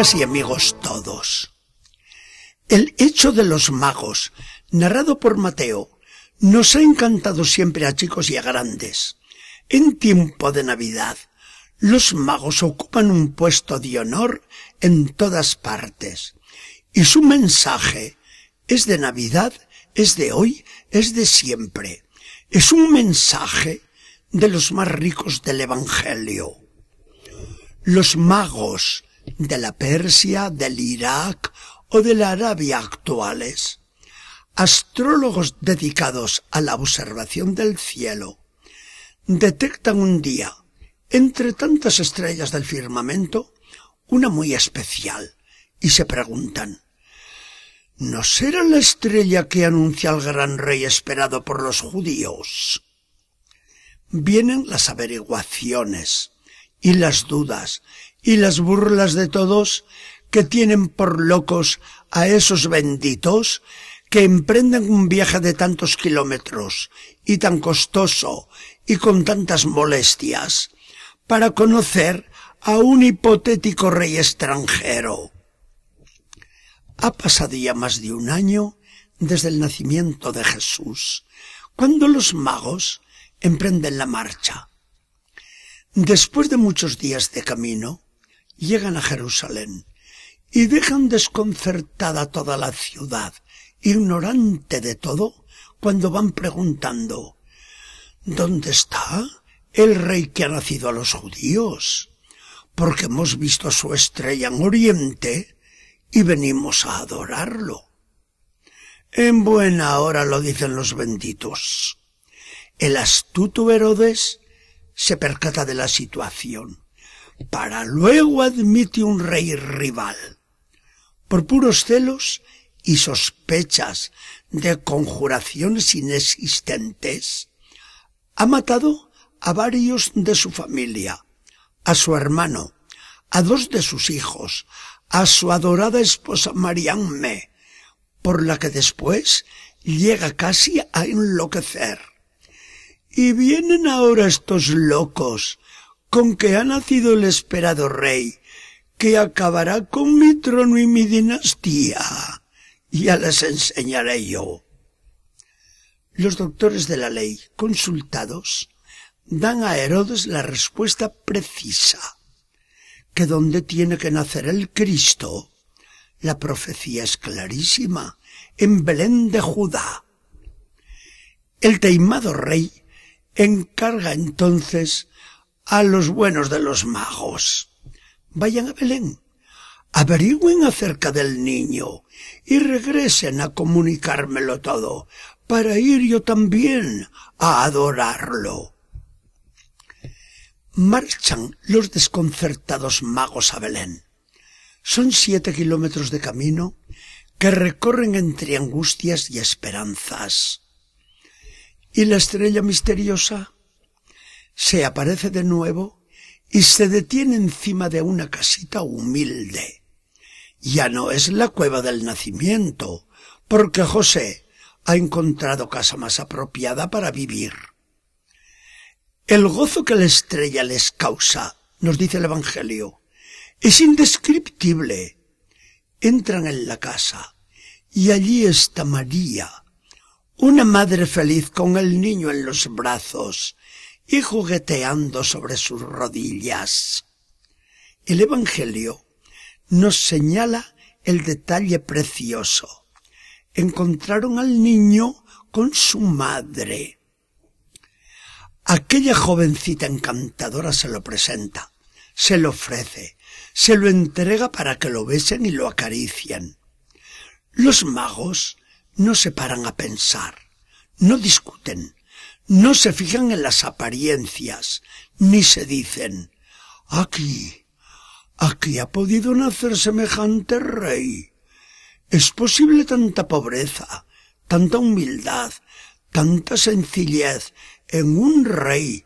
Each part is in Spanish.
Y amigos todos, el hecho de los magos, narrado por Mateo, nos ha encantado siempre a chicos y a grandes. En tiempo de Navidad, los magos ocupan un puesto de honor en todas partes, y su mensaje es de Navidad, es de hoy, es de siempre. Es un mensaje de los más ricos del Evangelio. Los magos de la Persia, del Irak o de la Arabia actuales, astrólogos dedicados a la observación del cielo, detectan un día, entre tantas estrellas del firmamento, una muy especial, y se preguntan, ¿no será la estrella que anuncia al gran rey esperado por los judíos? Vienen las averiguaciones y las dudas y las burlas de todos que tienen por locos a esos benditos que emprenden un viaje de tantos kilómetros y tan costoso y con tantas molestias para conocer a un hipotético rey extranjero. Ha pasado ya más de un año desde el nacimiento de Jesús, cuando los magos emprenden la marcha. Después de muchos días de camino, llegan a Jerusalén y dejan desconcertada toda la ciudad, ignorante de todo, cuando van preguntando ¿Dónde está el rey que ha nacido a los judíos? Porque hemos visto su estrella en Oriente y venimos a adorarlo. En buena hora lo dicen los benditos. El astuto Herodes se percata de la situación para luego admite un rey rival. Por puros celos y sospechas de conjuraciones inexistentes, ha matado a varios de su familia, a su hermano, a dos de sus hijos, a su adorada esposa Marianne, por la que después llega casi a enloquecer. Y vienen ahora estos locos con que ha nacido el esperado rey, que acabará con mi trono y mi dinastía. Ya les enseñaré yo. Los doctores de la ley, consultados, dan a Herodes la respuesta precisa, que donde tiene que nacer el Cristo, la profecía es clarísima, en Belén de Judá. El teimado rey encarga entonces a los buenos de los magos. Vayan a Belén, averigüen acerca del niño y regresen a comunicármelo todo para ir yo también a adorarlo. Marchan los desconcertados magos a Belén. Son siete kilómetros de camino que recorren entre angustias y esperanzas. ¿Y la estrella misteriosa? Se aparece de nuevo y se detiene encima de una casita humilde. Ya no es la cueva del nacimiento, porque José ha encontrado casa más apropiada para vivir. El gozo que la estrella les causa, nos dice el Evangelio, es indescriptible. Entran en la casa y allí está María, una madre feliz con el niño en los brazos, y jugueteando sobre sus rodillas. El Evangelio nos señala el detalle precioso. Encontraron al niño con su madre. Aquella jovencita encantadora se lo presenta, se lo ofrece, se lo entrega para que lo besen y lo acaricien. Los magos no se paran a pensar, no discuten, no se fijan en las apariencias, ni se dicen, aquí, aquí ha podido nacer semejante rey. ¿Es posible tanta pobreza, tanta humildad, tanta sencillez en un rey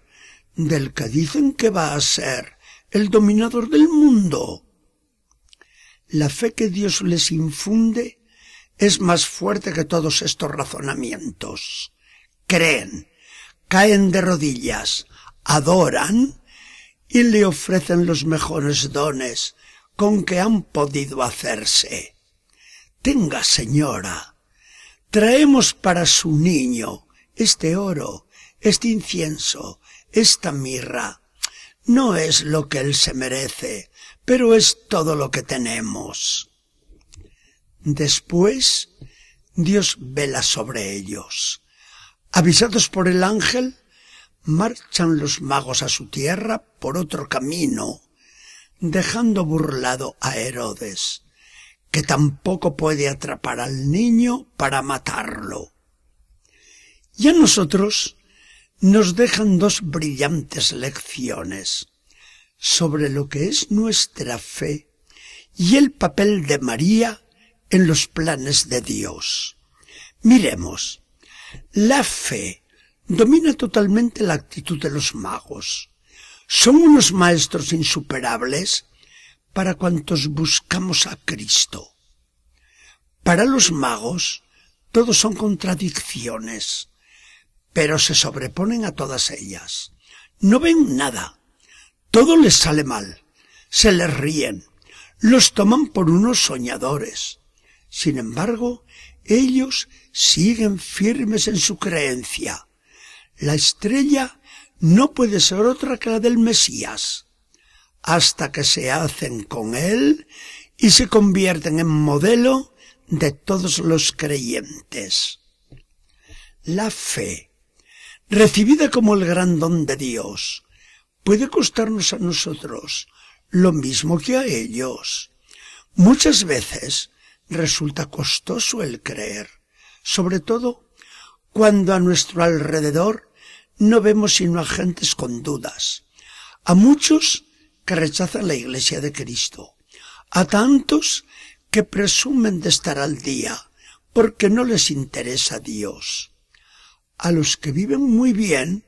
del que dicen que va a ser el dominador del mundo? La fe que Dios les infunde es más fuerte que todos estos razonamientos. Creen, caen de rodillas, adoran y le ofrecen los mejores dones, con que han podido hacerse. Tenga, señora, traemos para su niño este oro, este incienso, esta mirra. No es lo que él se merece, pero es todo lo que tenemos. Después, Dios vela sobre ellos. Avisados por el ángel, marchan los magos a su tierra por otro camino, dejando burlado a Herodes, que tampoco puede atrapar al niño para matarlo. Y a nosotros nos dejan dos brillantes lecciones sobre lo que es nuestra fe y el papel de María en los planes de Dios. Miremos, la fe domina totalmente la actitud de los magos. Son unos maestros insuperables para cuantos buscamos a Cristo. Para los magos, todos son contradicciones, pero se sobreponen a todas ellas. No ven nada. Todo les sale mal. Se les ríen. Los toman por unos soñadores. Sin embargo, ellos siguen firmes en su creencia. La estrella no puede ser otra que la del Mesías, hasta que se hacen con él y se convierten en modelo de todos los creyentes. La fe, recibida como el gran don de Dios, puede costarnos a nosotros lo mismo que a ellos. Muchas veces resulta costoso el creer, sobre todo cuando a nuestro alrededor no vemos sino a gentes con dudas, a muchos que rechazan la Iglesia de Cristo, a tantos que presumen de estar al día porque no les interesa Dios, a los que viven muy bien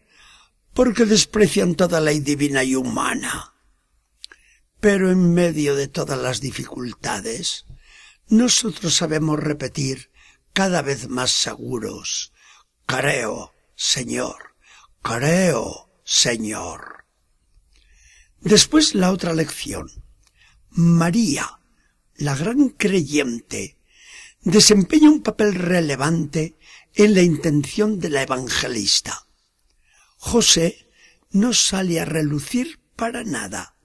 porque desprecian toda ley divina y humana. Pero en medio de todas las dificultades, nosotros sabemos repetir cada vez más seguros, creo, Señor, creo, Señor. Después la otra lección. María, la gran creyente, desempeña un papel relevante en la intención de la evangelista. José no sale a relucir para nada.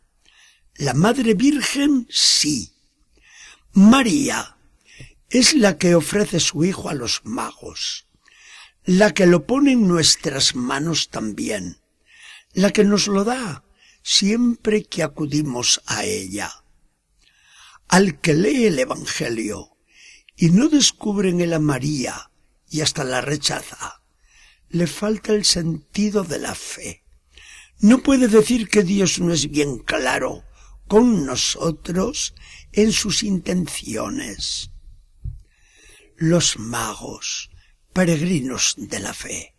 La Madre Virgen sí. María es la que ofrece su hijo a los magos, la que lo pone en nuestras manos también, la que nos lo da siempre que acudimos a ella. Al que lee el Evangelio y no descubre en él a María y hasta la rechaza, le falta el sentido de la fe. No puede decir que Dios no es bien claro con nosotros en sus intenciones. Los magos, peregrinos de la fe.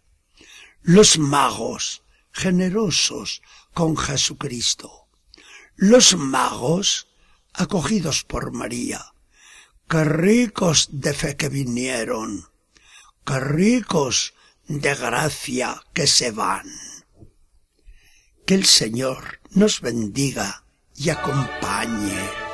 Los magos, generosos con Jesucristo. Los magos, acogidos por María. Qué ricos de fe que vinieron. Qué ricos de gracia que se van. Que el Señor nos bendiga y acompañe.